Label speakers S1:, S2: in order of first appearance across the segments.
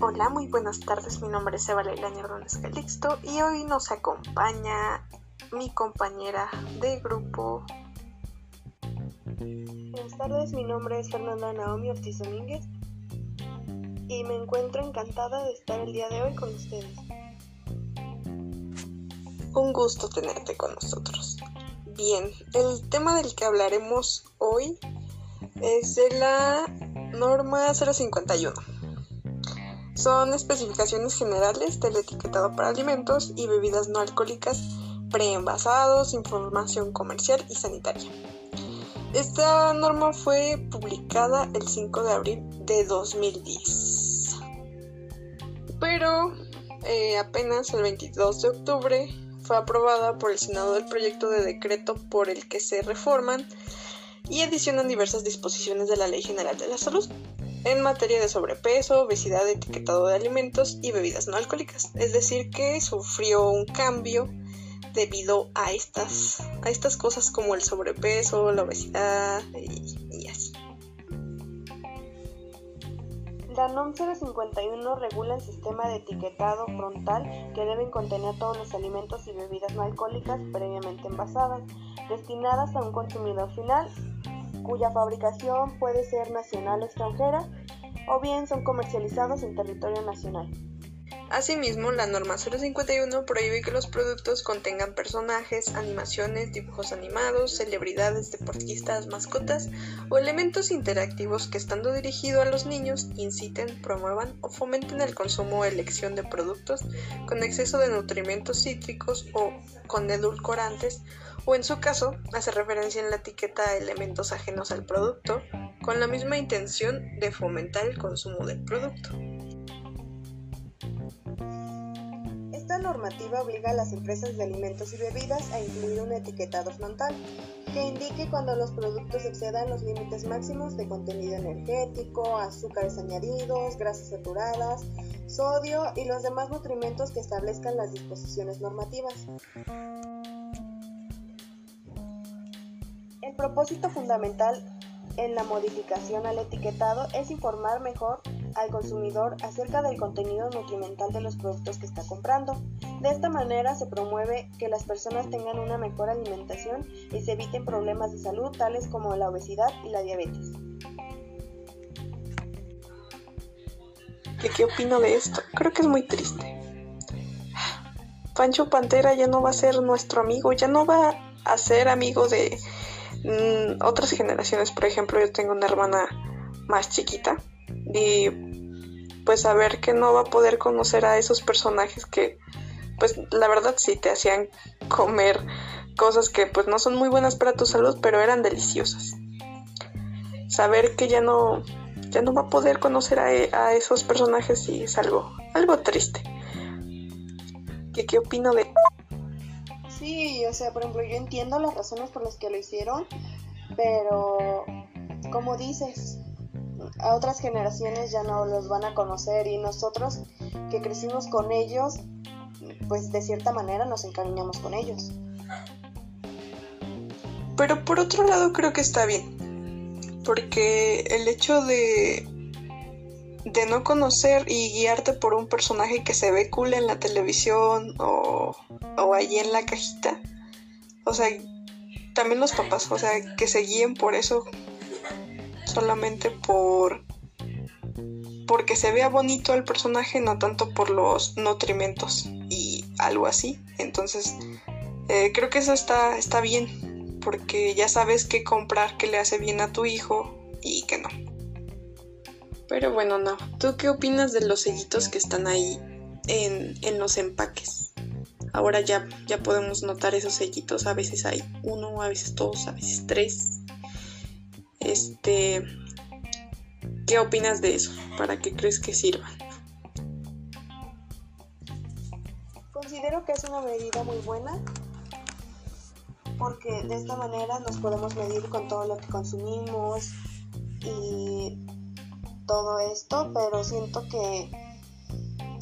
S1: Hola, muy buenas tardes. Mi nombre es Eva Leila Hernández Calixto y hoy nos acompaña mi compañera de grupo.
S2: Buenas tardes, mi nombre es Fernanda Naomi Ortiz Domínguez y me encuentro encantada de estar el día de hoy con ustedes.
S1: Un gusto tenerte con nosotros. Bien, el tema del que hablaremos hoy es de la norma 051 son especificaciones generales del etiquetado para alimentos y bebidas no alcohólicas preenvasados, información comercial y sanitaria. Esta norma fue publicada el 5 de abril de 2010. Pero eh, apenas el 22 de octubre fue aprobada por el Senado el proyecto de decreto por el que se reforman y adicionan diversas disposiciones de la Ley General de la Salud en materia de sobrepeso, obesidad, etiquetado de alimentos y bebidas no alcohólicas. Es decir, que sufrió un cambio debido a estas, a estas cosas como el sobrepeso, la obesidad y,
S2: La NOM 051 regula el sistema de etiquetado frontal que deben contener todos los alimentos y bebidas no alcohólicas previamente envasadas, destinadas a un consumidor final cuya fabricación puede ser nacional o extranjera, o bien son comercializados en territorio nacional.
S1: Asimismo, la norma 051 prohíbe que los productos contengan personajes, animaciones, dibujos animados, celebridades, deportistas, mascotas o elementos interactivos que estando dirigidos a los niños inciten, promuevan o fomenten el consumo o elección de productos con exceso de nutrimentos cítricos o con edulcorantes o en su caso hace referencia en la etiqueta a elementos ajenos al producto con la misma intención de fomentar el consumo del producto.
S2: Esta normativa obliga a las empresas de alimentos y bebidas a incluir un etiquetado frontal que indique cuando los productos excedan los límites máximos de contenido energético, azúcares añadidos, grasas saturadas, sodio y los demás nutrimentos que establezcan las disposiciones normativas. El propósito fundamental en la modificación al etiquetado es informar mejor al consumidor acerca del contenido nutrimental de los productos que está comprando. De esta manera se promueve que las personas tengan una mejor alimentación y se eviten problemas de salud tales como la obesidad y la diabetes.
S1: ¿Qué, qué opino de esto? Creo que es muy triste. Pancho Pantera ya no va a ser nuestro amigo, ya no va a ser amigo de mm, otras generaciones. Por ejemplo, yo tengo una hermana más chiquita y pues saber que no va a poder conocer a esos personajes que pues la verdad sí te hacían comer cosas que pues no son muy buenas para tu salud, pero eran deliciosas. Saber que ya no ya no va a poder conocer a, esos personajes y es algo algo triste. ¿Qué, ¿Qué opino de
S2: Sí, o sea, por ejemplo, yo entiendo las razones por las que lo hicieron, pero como dices, a otras generaciones ya no los van a conocer y nosotros que crecimos con ellos, pues de cierta manera nos encariñamos con ellos.
S1: Pero por otro lado creo que está bien, porque el hecho de de no conocer y guiarte por un personaje que se ve cool en la televisión o, o allí en la cajita, o sea, también los papás, o sea, que se guíen por eso solamente por porque se vea bonito el personaje, no tanto por los nutrimentos y algo así. Entonces, eh, creo que eso está, está bien, porque ya sabes qué comprar que le hace bien a tu hijo y que no. Pero bueno, no. ¿Tú qué opinas de los sellitos que están ahí en, en los empaques? Ahora ya, ya podemos notar esos sellitos. A veces hay uno, a veces dos, a veces tres. Este, ¿qué opinas de eso? ¿Para qué crees que sirvan?
S2: Considero que es una medida muy buena porque de esta manera nos podemos medir con todo lo que consumimos y todo esto, pero siento que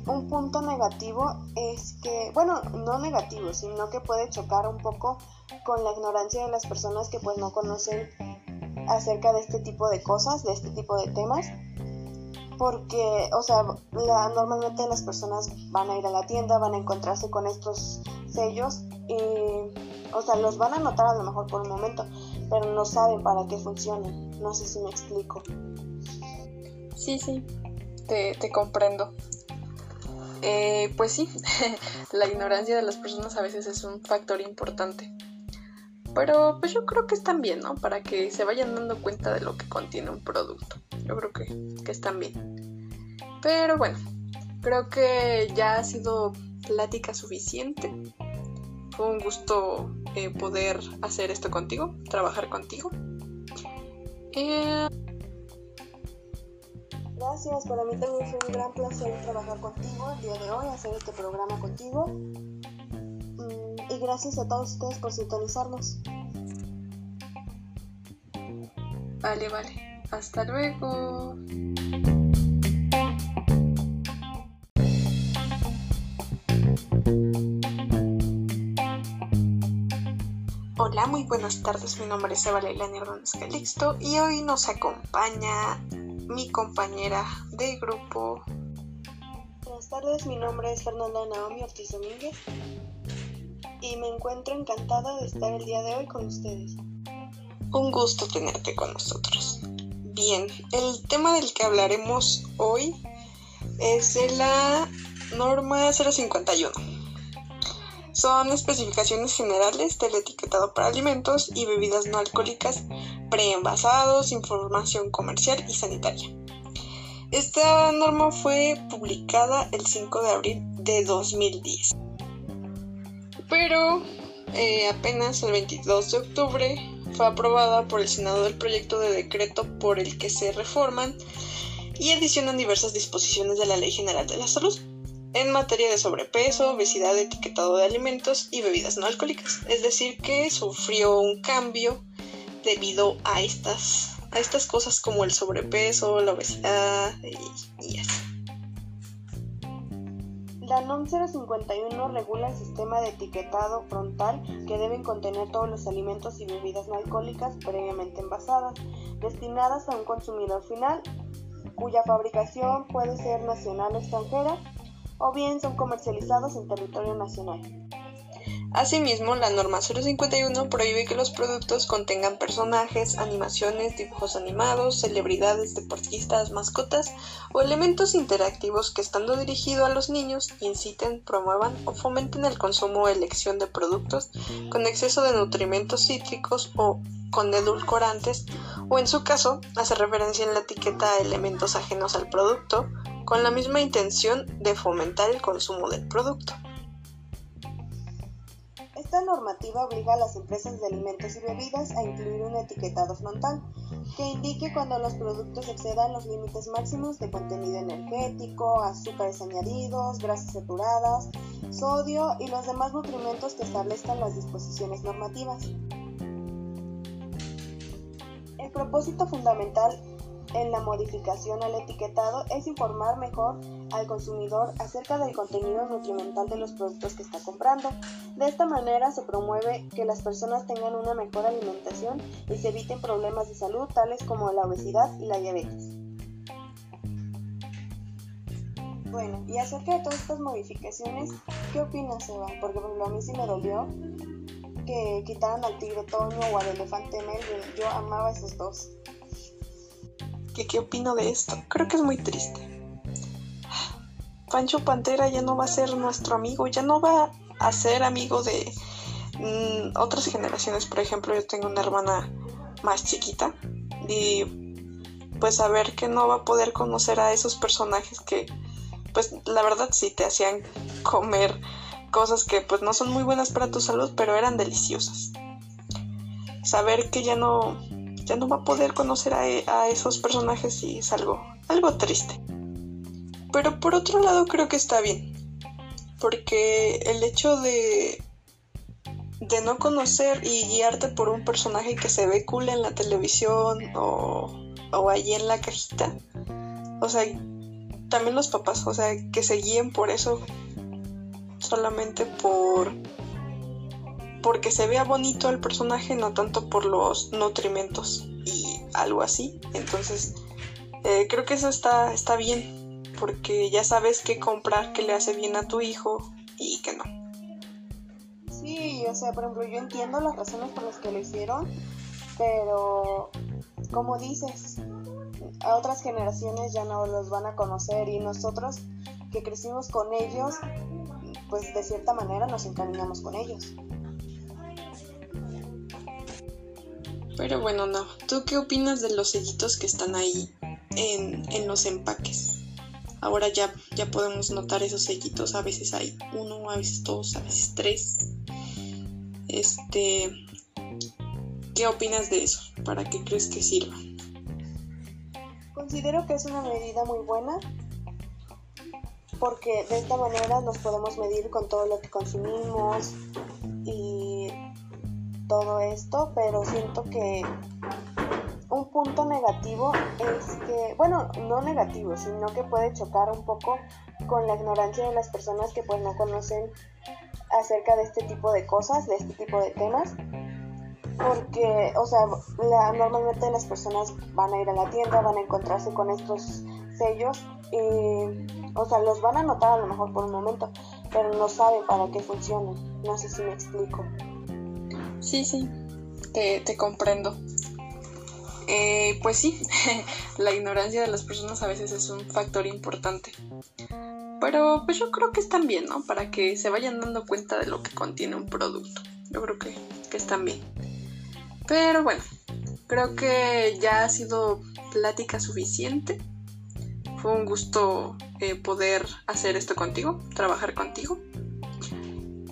S2: un punto negativo es que, bueno, no negativo, sino que puede chocar un poco con la ignorancia de las personas que pues no conocen acerca de este tipo de cosas, de este tipo de temas. Porque, o sea, normalmente las personas van a ir a la tienda, van a encontrarse con estos sellos y, o sea, los van a notar a lo mejor por un momento, pero no saben para qué funcionan. No sé si me explico.
S1: Sí, sí, te, te comprendo. Eh, pues sí, la ignorancia de las personas a veces es un factor importante. Pero pues yo creo que están bien, ¿no? Para que se vayan dando cuenta de lo que contiene un producto. Yo creo que, que están bien. Pero bueno, creo que ya ha sido plática suficiente. Fue un gusto eh, poder hacer esto contigo, trabajar contigo.
S2: Eh, Gracias, para mí también fue un gran placer trabajar contigo el día de hoy, hacer este programa contigo. Y gracias a todos ustedes por sintonizarnos.
S1: Vale, vale. Hasta luego. Hola, muy buenas tardes. Mi nombre es Eva Leilani Hernández Calixto y hoy nos acompaña mi compañera de grupo.
S2: Buenas tardes, mi nombre es Fernanda Naomi Ortiz Domínguez y me encuentro encantada de estar el día de hoy con ustedes.
S1: Un gusto tenerte con nosotros. Bien, el tema del que hablaremos hoy es la norma 051 son especificaciones generales del etiquetado para alimentos y bebidas no alcohólicas preenvasados, información comercial y sanitaria. Esta norma fue publicada el 5 de abril de 2010. Pero eh, apenas el 22 de octubre fue aprobada por el Senado el proyecto de decreto por el que se reforman y adicionan diversas disposiciones de la Ley General de la Salud en materia de sobrepeso, obesidad, etiquetado de alimentos y bebidas no alcohólicas. Es decir, que sufrió un cambio debido a estas, a estas cosas como el sobrepeso, la obesidad y, así.
S2: La NOM 051 regula el sistema de etiquetado frontal que deben contener todos los alimentos y bebidas no alcohólicas previamente envasadas, destinadas a un consumidor final, cuya fabricación puede ser nacional o extranjera o bien son comercializados en territorio nacional.
S1: Asimismo, la norma 051 prohíbe que los productos contengan personajes, animaciones, dibujos animados, celebridades, deportistas, mascotas o elementos interactivos que estando dirigido a los niños inciten, promuevan o fomenten el consumo o elección de productos con exceso de nutrimentos cítricos o con edulcorantes o en su caso hace referencia en la etiqueta a elementos ajenos al producto con la misma intención de fomentar el consumo del producto.
S2: Esta normativa obliga a las empresas de alimentos y bebidas a incluir un etiquetado frontal que indique cuando los productos excedan los límites máximos de contenido energético, azúcares añadidos, grasas saturadas, sodio y los demás nutrimentos que establezcan las disposiciones normativas. El propósito fundamental en la modificación al etiquetado es informar mejor al consumidor acerca del contenido nutrimental de los productos que está comprando. De esta manera se promueve que las personas tengan una mejor alimentación y se eviten problemas de salud tales como la obesidad y la diabetes. Bueno, y acerca de todas estas modificaciones, ¿qué opinas, Eva? Porque por ejemplo, a mí sí me dolió que quitaran al tigre Toño o al elefante Melvin. Yo amaba esos dos
S1: qué opino de esto. Creo que es muy triste. Pancho Pantera ya no va a ser nuestro amigo, ya no va a ser amigo de mm, otras generaciones. Por ejemplo, yo tengo una hermana más chiquita y pues a ver que no va a poder conocer a esos personajes que pues la verdad sí te hacían comer cosas que pues no son muy buenas para tu salud, pero eran deliciosas. Saber que ya no ya no va a poder conocer a, esos personajes y es algo, algo triste. Pero por otro lado creo que está bien, porque el hecho de, de no conocer y guiarte por un personaje que se ve cool en la televisión o, o allí en la cajita, o sea, también los papás, o sea, que se guíen por eso, solamente por porque se vea bonito el personaje, no tanto por los nutrimentos y algo así. Entonces, eh, creo que eso está, está bien, porque ya sabes qué comprar que le hace bien a tu hijo y que no.
S2: Sí, o sea, por ejemplo, yo entiendo las razones por las que lo hicieron, pero como dices, a otras generaciones ya no los van a conocer y nosotros que crecimos con ellos, pues de cierta manera nos encariñamos con ellos.
S1: Pero bueno, no. ¿Tú qué opinas de los sellitos que están ahí en, en los empaques? Ahora ya, ya podemos notar esos sellitos. A veces hay uno, a veces dos, a veces tres. Este. ¿Qué opinas de eso? ¿Para qué crees que sirva?
S2: Considero que es una medida muy buena porque de esta manera nos podemos medir con todo lo que consumimos y todo esto, pero siento que punto negativo es que, bueno, no negativo, sino que puede chocar un poco con la ignorancia de las personas que pues no conocen acerca de este tipo de cosas, de este tipo de temas. Porque, o sea, normalmente las personas van a ir a la tienda, van a encontrarse con estos sellos y, o sea, los van a notar a lo mejor por un momento, pero no saben para qué funcionan. No sé si me explico.
S1: Sí, sí, te, te comprendo. Eh, pues sí, la ignorancia de las personas a veces es un factor importante. Pero pues yo creo que están bien, ¿no? Para que se vayan dando cuenta de lo que contiene un producto. Yo creo que, que están bien. Pero bueno, creo que ya ha sido plática suficiente. Fue un gusto eh, poder hacer esto contigo, trabajar contigo.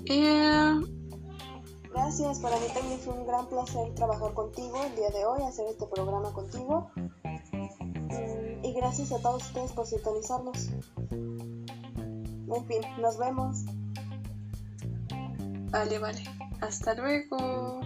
S2: Eh... Gracias, para mí también fue un gran placer trabajar contigo el día de hoy, hacer este programa contigo. Mm, y gracias a todos ustedes por sintonizarnos. En fin, nos vemos.
S1: Vale, vale. Hasta luego.